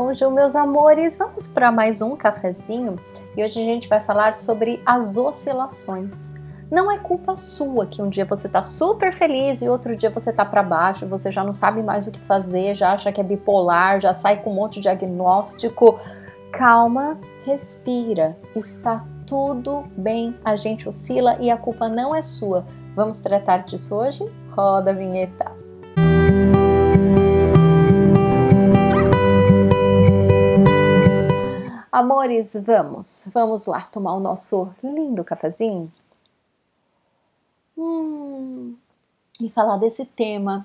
Bonjour, meus amores! Vamos para mais um cafezinho e hoje a gente vai falar sobre as oscilações. Não é culpa sua que um dia você está super feliz e outro dia você está para baixo, você já não sabe mais o que fazer, já acha que é bipolar, já sai com um monte de diagnóstico. Calma, respira, está tudo bem, a gente oscila e a culpa não é sua. Vamos tratar disso hoje? Roda a vinheta! Amores, vamos, vamos lá tomar o nosso lindo cafezinho hum, e falar desse tema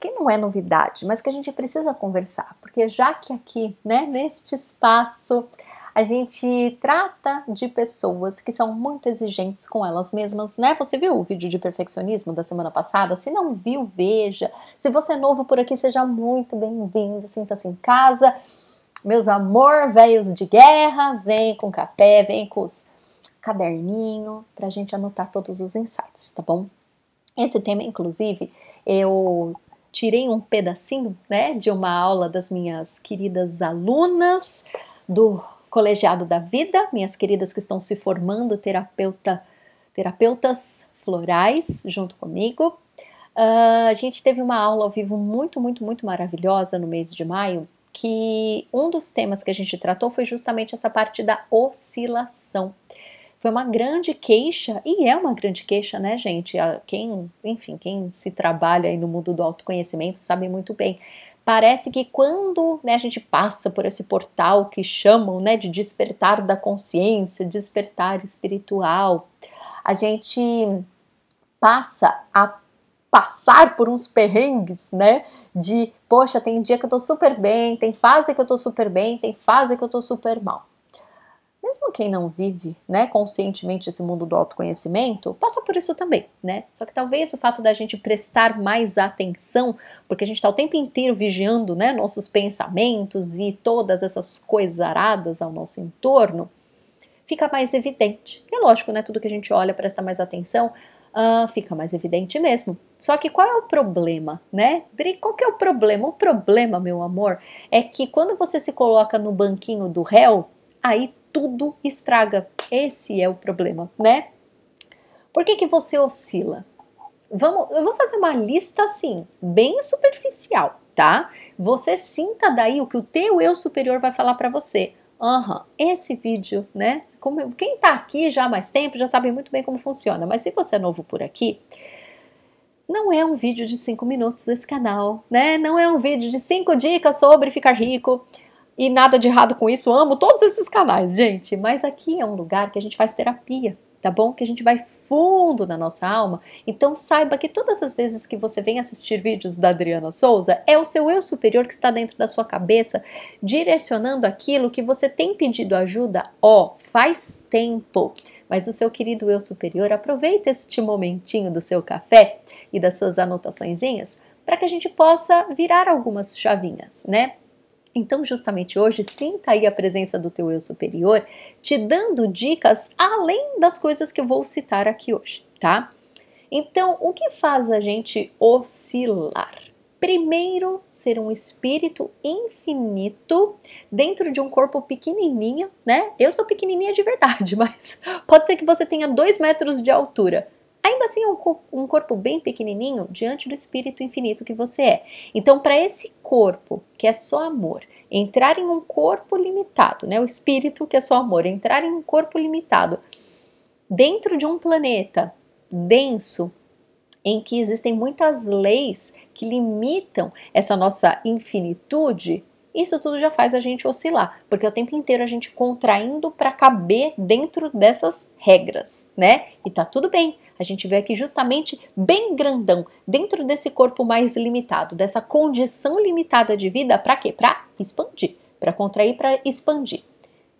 que não é novidade, mas que a gente precisa conversar, porque já que aqui, né, neste espaço, a gente trata de pessoas que são muito exigentes com elas mesmas, né? Você viu o vídeo de perfeccionismo da semana passada? Se não viu, veja. Se você é novo por aqui, seja muito bem-vindo, sinta-se em casa. Meus amor, velhos de guerra, vem com café, vem com os caderninho para a gente anotar todos os insights, tá bom? Esse tema, inclusive, eu tirei um pedacinho, né, de uma aula das minhas queridas alunas do Colegiado da Vida, minhas queridas que estão se formando terapeuta, terapeutas florais junto comigo. Uh, a gente teve uma aula ao vivo muito, muito, muito maravilhosa no mês de maio que um dos temas que a gente tratou foi justamente essa parte da oscilação. Foi uma grande queixa, e é uma grande queixa, né, gente? Quem, enfim, quem se trabalha aí no mundo do autoconhecimento sabe muito bem. Parece que quando né, a gente passa por esse portal que chamam né, de despertar da consciência, despertar espiritual, a gente passa a passar por uns perrengues, né? De poxa, tem dia que eu tô super bem, tem fase que eu tô super bem, tem fase que eu tô super mal. Mesmo quem não vive, né, conscientemente esse mundo do autoconhecimento, passa por isso também, né? Só que talvez o fato da gente prestar mais atenção, porque a gente está o tempo inteiro vigiando, né, nossos pensamentos e todas essas coisas aradas ao nosso entorno, fica mais evidente. E é lógico, né, tudo que a gente olha, presta mais atenção, uh, fica mais evidente mesmo. Só que qual é o problema, né? Qual que é o problema? O problema, meu amor, é que quando você se coloca no banquinho do réu, aí tudo estraga. Esse é o problema, né? Por que, que você oscila? Vamos, eu vou fazer uma lista assim, bem superficial, tá? Você sinta daí o que o teu eu superior vai falar para você. Uhum, esse vídeo, né? Como, quem tá aqui já há mais tempo já sabe muito bem como funciona, mas se você é novo por aqui, não é um vídeo de 5 minutos esse canal, né? Não é um vídeo de 5 dicas sobre ficar rico e nada de errado com isso. Amo todos esses canais, gente, mas aqui é um lugar que a gente faz terapia, tá bom? Que a gente vai fundo na nossa alma. Então saiba que todas as vezes que você vem assistir vídeos da Adriana Souza, é o seu eu superior que está dentro da sua cabeça, direcionando aquilo que você tem pedido ajuda, ó, faz tempo. Mas o seu querido eu superior aproveita este momentinho do seu café e das suas anotaçõezinhas para que a gente possa virar algumas chavinhas, né? Então, justamente hoje, sinta aí a presença do teu eu superior, te dando dicas além das coisas que eu vou citar aqui hoje, tá? Então, o que faz a gente oscilar? Primeiro, ser um espírito infinito dentro de um corpo pequenininho, né? Eu sou pequenininha de verdade, mas pode ser que você tenha dois metros de altura. Ainda assim, é um, corpo bem pequenininho diante do espírito infinito que você é. Então, para esse corpo, que é só amor, entrar em um corpo limitado, né? O espírito, que é só amor, entrar em um corpo limitado dentro de um planeta denso, em que existem muitas leis que limitam essa nossa infinitude, isso tudo já faz a gente oscilar, porque o tempo inteiro a gente contraindo para caber dentro dessas regras, né? E tá tudo bem. A gente vê aqui justamente bem grandão, dentro desse corpo mais limitado, dessa condição limitada de vida, para quê? Para expandir, para contrair, para expandir.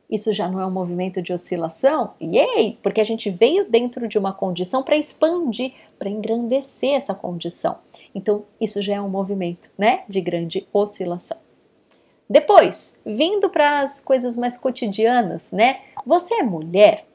Isso já não é um movimento de oscilação? Yay! Porque a gente veio dentro de uma condição para expandir, para engrandecer essa condição. Então, isso já é um movimento, né, de grande oscilação. Depois, vindo para as coisas mais cotidianas, né? Você é mulher?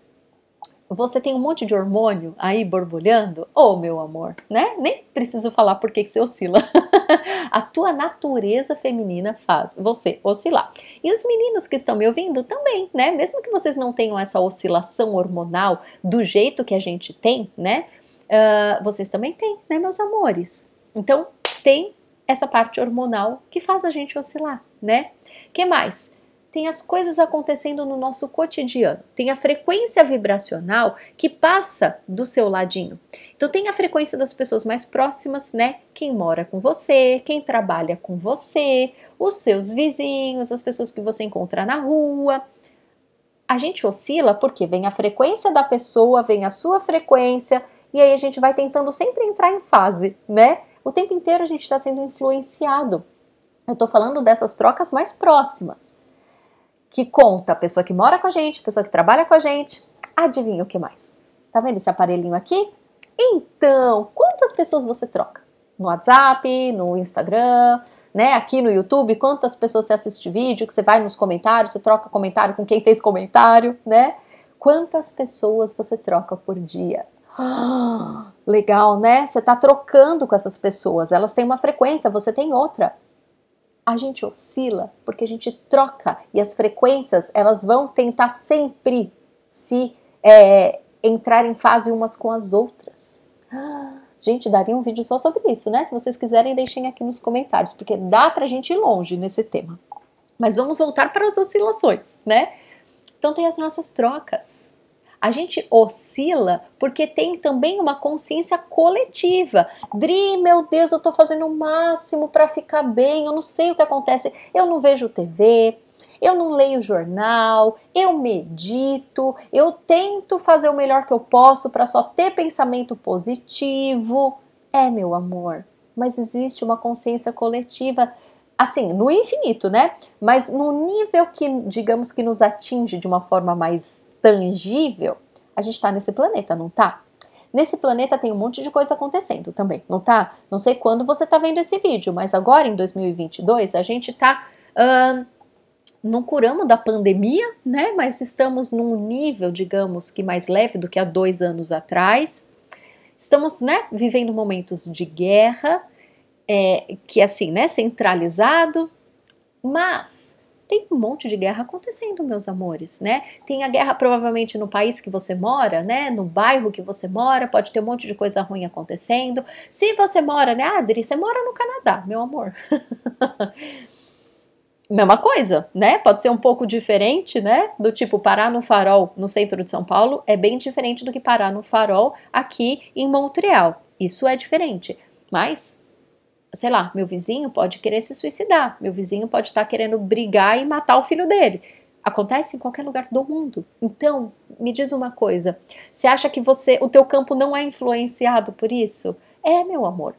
Você tem um monte de hormônio aí borbulhando? Oh, meu amor, né? Nem preciso falar por que você oscila. a tua natureza feminina faz você oscilar. E os meninos que estão me ouvindo também, né? Mesmo que vocês não tenham essa oscilação hormonal do jeito que a gente tem, né? Uh, vocês também têm, né, meus amores? Então, tem essa parte hormonal que faz a gente oscilar, né? que mais? Tem as coisas acontecendo no nosso cotidiano. Tem a frequência vibracional que passa do seu ladinho. Então tem a frequência das pessoas mais próximas, né? Quem mora com você, quem trabalha com você, os seus vizinhos, as pessoas que você encontra na rua. A gente oscila porque vem a frequência da pessoa, vem a sua frequência, e aí a gente vai tentando sempre entrar em fase, né? O tempo inteiro a gente está sendo influenciado. Eu estou falando dessas trocas mais próximas, que conta a pessoa que mora com a gente, a pessoa que trabalha com a gente. Adivinha o que mais? Tá vendo esse aparelhinho aqui? Então, quantas pessoas você troca? No WhatsApp, no Instagram, né? Aqui no YouTube, quantas pessoas você assiste vídeo, que você vai nos comentários, você troca comentário com quem fez comentário, né? Quantas pessoas você troca por dia? legal, né? Você está trocando com essas pessoas, elas têm uma frequência, você tem outra. A gente oscila porque a gente troca e as frequências elas vão tentar sempre se é, entrar em fase umas com as outras. Gente, daria um vídeo só sobre isso, né? Se vocês quiserem, deixem aqui nos comentários, porque dá pra gente ir longe nesse tema. Mas vamos voltar para as oscilações, né? Então tem as nossas trocas. A gente oscila porque tem também uma consciência coletiva. Dri, meu Deus, eu tô fazendo o máximo para ficar bem, eu não sei o que acontece, eu não vejo TV, eu não leio jornal, eu medito, eu tento fazer o melhor que eu posso para só ter pensamento positivo. É, meu amor, mas existe uma consciência coletiva assim, no infinito, né? Mas no nível que, digamos que nos atinge de uma forma mais tangível, a gente está nesse planeta, não tá? Nesse planeta tem um monte de coisa acontecendo também, não tá? Não sei quando você está vendo esse vídeo, mas agora em 2022 a gente está uh, não curamos da pandemia, né? Mas estamos num nível, digamos que mais leve do que há dois anos atrás. Estamos, né, vivendo momentos de guerra, é, que assim, né, centralizado, mas tem um monte de guerra acontecendo, meus amores, né? Tem a guerra provavelmente no país que você mora, né? No bairro que você mora, pode ter um monte de coisa ruim acontecendo. Se você mora, né, Adri, você mora no Canadá, meu amor. Mesma coisa, né? Pode ser um pouco diferente, né? Do tipo parar no farol no centro de São Paulo é bem diferente do que parar no farol aqui em Montreal. Isso é diferente. Mas sei lá, meu vizinho pode querer se suicidar, meu vizinho pode estar querendo brigar e matar o filho dele. Acontece em qualquer lugar do mundo. Então, me diz uma coisa, você acha que você, o teu campo não é influenciado por isso? É, meu amor.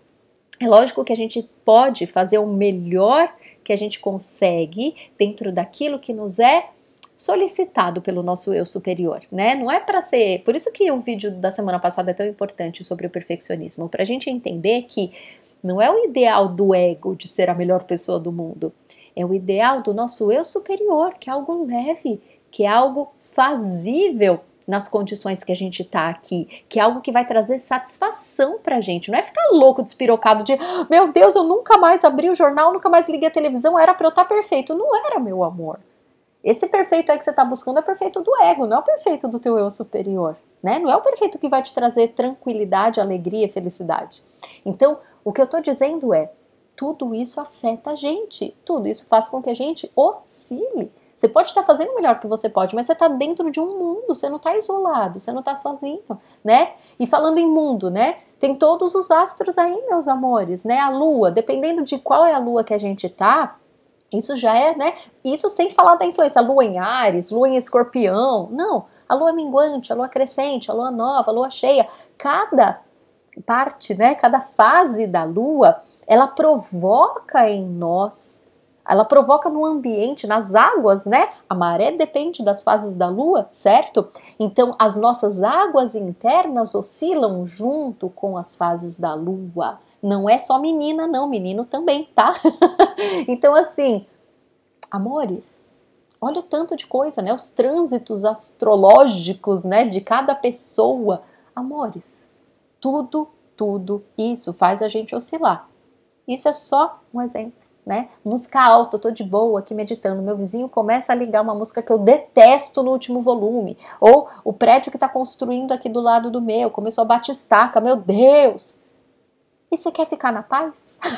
É lógico que a gente pode fazer o melhor que a gente consegue dentro daquilo que nos é solicitado pelo nosso eu superior, né? Não é para ser. Por isso que o vídeo da semana passada é tão importante sobre o perfeccionismo, para a gente entender que não é o ideal do ego de ser a melhor pessoa do mundo. É o ideal do nosso eu superior, que é algo leve, que é algo fazível nas condições que a gente tá aqui, que é algo que vai trazer satisfação pra gente. Não é ficar louco, despirocado de, meu Deus, eu nunca mais abri o jornal, nunca mais liguei a televisão, era pra eu estar tá perfeito. Não era, meu amor. Esse perfeito aí que você tá buscando é perfeito do ego, não é o perfeito do teu eu superior, né? Não é o perfeito que vai te trazer tranquilidade, alegria, felicidade. Então, o que eu estou dizendo é, tudo isso afeta a gente, tudo isso faz com que a gente oscile. Você pode estar fazendo o melhor que você pode, mas você está dentro de um mundo, você não está isolado, você não está sozinho, né? E falando em mundo, né? Tem todos os astros aí, meus amores, né? A lua, dependendo de qual é a lua que a gente tá, isso já é, né? Isso sem falar da influência, a lua em Ares, lua em Escorpião, não. A lua minguante, a lua crescente, a lua nova, a lua cheia, cada parte, né, cada fase da lua, ela provoca em nós, ela provoca no ambiente, nas águas, né? A maré depende das fases da lua, certo? Então, as nossas águas internas oscilam junto com as fases da lua. Não é só menina, não, menino também, tá? então, assim, amores, olha o tanto de coisa, né? Os trânsitos astrológicos, né, de cada pessoa. Amores, tudo, tudo isso faz a gente oscilar. Isso é só um exemplo, né? Música alta, eu tô de boa aqui meditando, meu vizinho começa a ligar uma música que eu detesto no último volume, ou o prédio que está construindo aqui do lado do meu começou a batistaca, meu Deus! E você quer ficar na paz?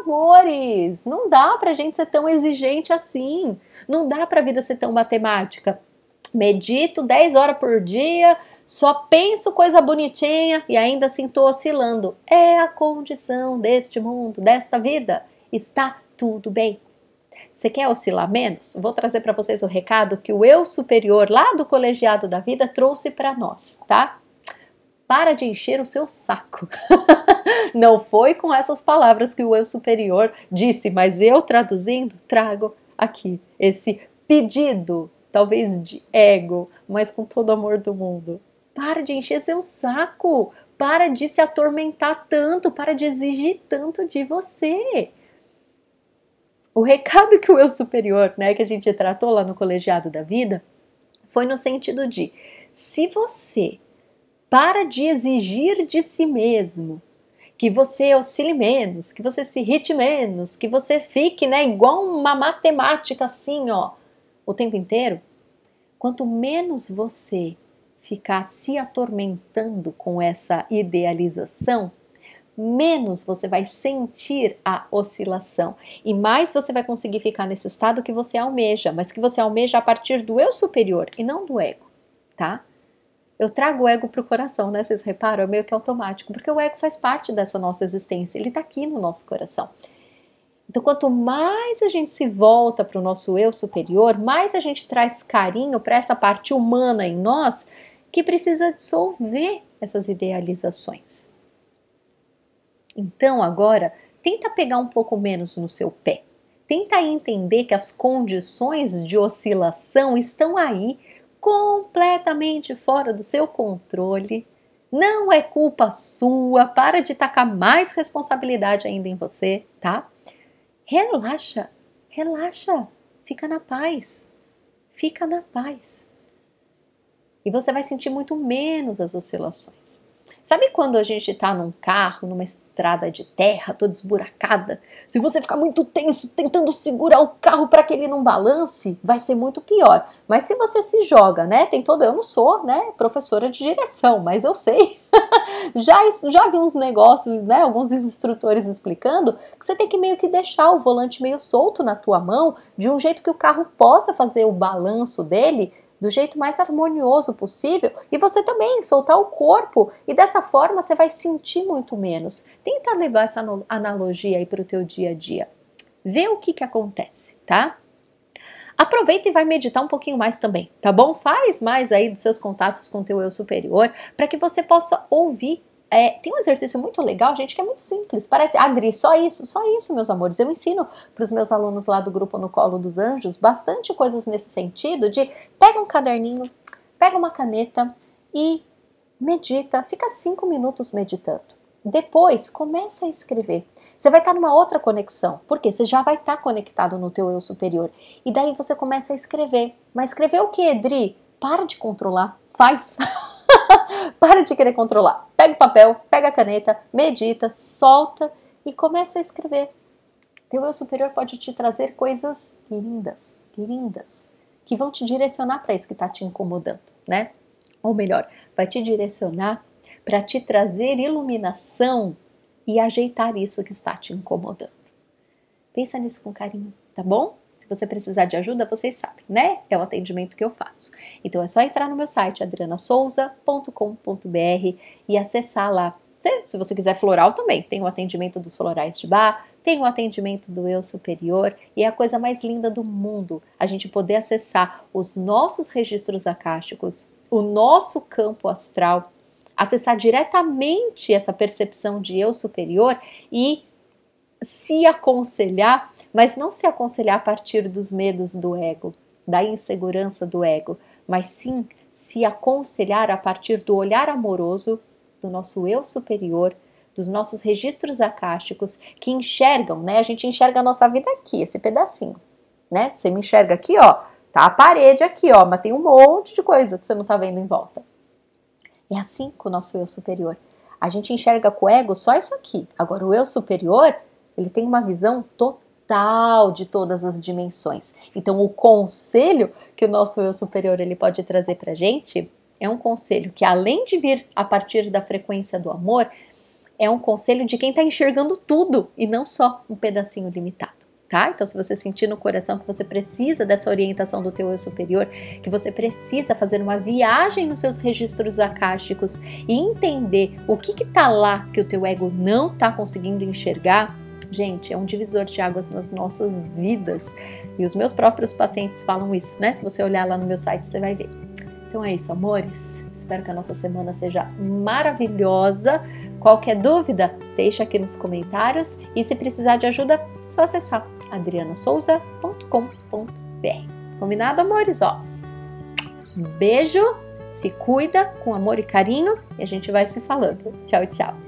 Amores, não dá pra gente ser tão exigente assim. Não dá pra vida ser tão matemática. Medito 10 horas por dia, só penso coisa bonitinha e ainda assim tô oscilando. É a condição deste mundo, desta vida. Está tudo bem. Você quer oscilar menos? Vou trazer para vocês o recado que o eu superior lá do colegiado da vida trouxe para nós, tá? Para de encher o seu saco. Não foi com essas palavras que o eu superior disse, mas eu traduzindo, trago aqui esse pedido, talvez de ego, mas com todo o amor do mundo. Para de encher seu saco. Para de se atormentar tanto, para de exigir tanto de você. O recado que o eu superior, né, que a gente tratou lá no colegiado da vida, foi no sentido de se você para de exigir de si mesmo que você oscile menos, que você se irrite menos, que você fique, né, igual uma matemática assim, ó, o tempo inteiro. Quanto menos você ficar se atormentando com essa idealização, menos você vai sentir a oscilação e mais você vai conseguir ficar nesse estado que você almeja, mas que você almeja a partir do eu superior e não do ego, tá? Eu trago o ego para o coração, né? Vocês reparam? É meio que automático, porque o ego faz parte dessa nossa existência, ele está aqui no nosso coração. Então, quanto mais a gente se volta para o nosso eu superior, mais a gente traz carinho para essa parte humana em nós que precisa dissolver essas idealizações. Então, agora, tenta pegar um pouco menos no seu pé. Tenta entender que as condições de oscilação estão aí completamente fora do seu controle. Não é culpa sua, para de tacar mais responsabilidade ainda em você, tá? Relaxa, relaxa, fica na paz, fica na paz. E você vai sentir muito menos as oscilações. Sabe quando a gente está num carro, numa estrada de terra, toda esburacada? Se você ficar muito tenso tentando segurar o carro para que ele não balance, vai ser muito pior. Mas se você se joga, né? Tem todo, eu não sou, né, professora de direção, mas eu sei. já já vi uns negócios, né, alguns instrutores explicando que você tem que meio que deixar o volante meio solto na tua mão, de um jeito que o carro possa fazer o balanço dele do jeito mais harmonioso possível e você também soltar o corpo e dessa forma você vai sentir muito menos. Tenta levar essa analogia aí para o teu dia a dia. Vê o que que acontece, tá? Aproveita e vai meditar um pouquinho mais também, tá bom? Faz mais aí dos seus contatos com o teu eu superior para que você possa ouvir é, tem um exercício muito legal, gente, que é muito simples. Parece, Adri, só isso, só isso, meus amores. Eu ensino para os meus alunos lá do grupo No Colo dos Anjos bastante coisas nesse sentido de pega um caderninho, pega uma caneta e medita, fica cinco minutos meditando. Depois, começa a escrever. Você vai estar numa outra conexão, porque você já vai estar conectado no teu eu superior. E daí você começa a escrever. Mas escrever o que, Adri? Para de controlar, faz. Para de querer controlar. Pega o papel, pega a caneta, medita, solta e começa a escrever. Teu eu superior pode te trazer coisas lindas, lindas, que vão te direcionar para isso que está te incomodando, né? Ou melhor, vai te direcionar para te trazer iluminação e ajeitar isso que está te incomodando. Pensa nisso com carinho, tá bom? Se você precisar de ajuda, vocês sabem, né? É o atendimento que eu faço. Então é só entrar no meu site adrianasouza.com.br e acessar lá. Se, se você quiser floral também, tem o atendimento dos florais de bar, tem o atendimento do eu superior e é a coisa mais linda do mundo a gente poder acessar os nossos registros acásticos, o nosso campo astral, acessar diretamente essa percepção de eu superior e se aconselhar mas não se aconselhar a partir dos medos do ego, da insegurança do ego, mas sim se aconselhar a partir do olhar amoroso do nosso eu superior, dos nossos registros acásticos que enxergam, né? A gente enxerga a nossa vida aqui, esse pedacinho, né? Você me enxerga aqui, ó, tá a parede aqui, ó, mas tem um monte de coisa que você não tá vendo em volta. É assim com o nosso eu superior. A gente enxerga com o ego só isso aqui. Agora, o eu superior, ele tem uma visão total de todas as dimensões. Então, o conselho que o nosso eu superior ele pode trazer para gente é um conselho que, além de vir a partir da frequência do amor, é um conselho de quem está enxergando tudo e não só um pedacinho limitado. Tá? Então, se você sentir no coração que você precisa dessa orientação do teu eu superior, que você precisa fazer uma viagem nos seus registros acásticos e entender o que está lá que o teu ego não está conseguindo enxergar, gente, é um divisor de águas nas nossas vidas. E os meus próprios pacientes falam isso, né? Se você olhar lá no meu site, você vai ver. Então é isso, amores. Espero que a nossa semana seja maravilhosa. Qualquer dúvida, deixa aqui nos comentários e se precisar de ajuda, só acessar adrianasouza.com.br. Combinado, amores? Ó, beijo, se cuida com amor e carinho e a gente vai se falando. Tchau, tchau.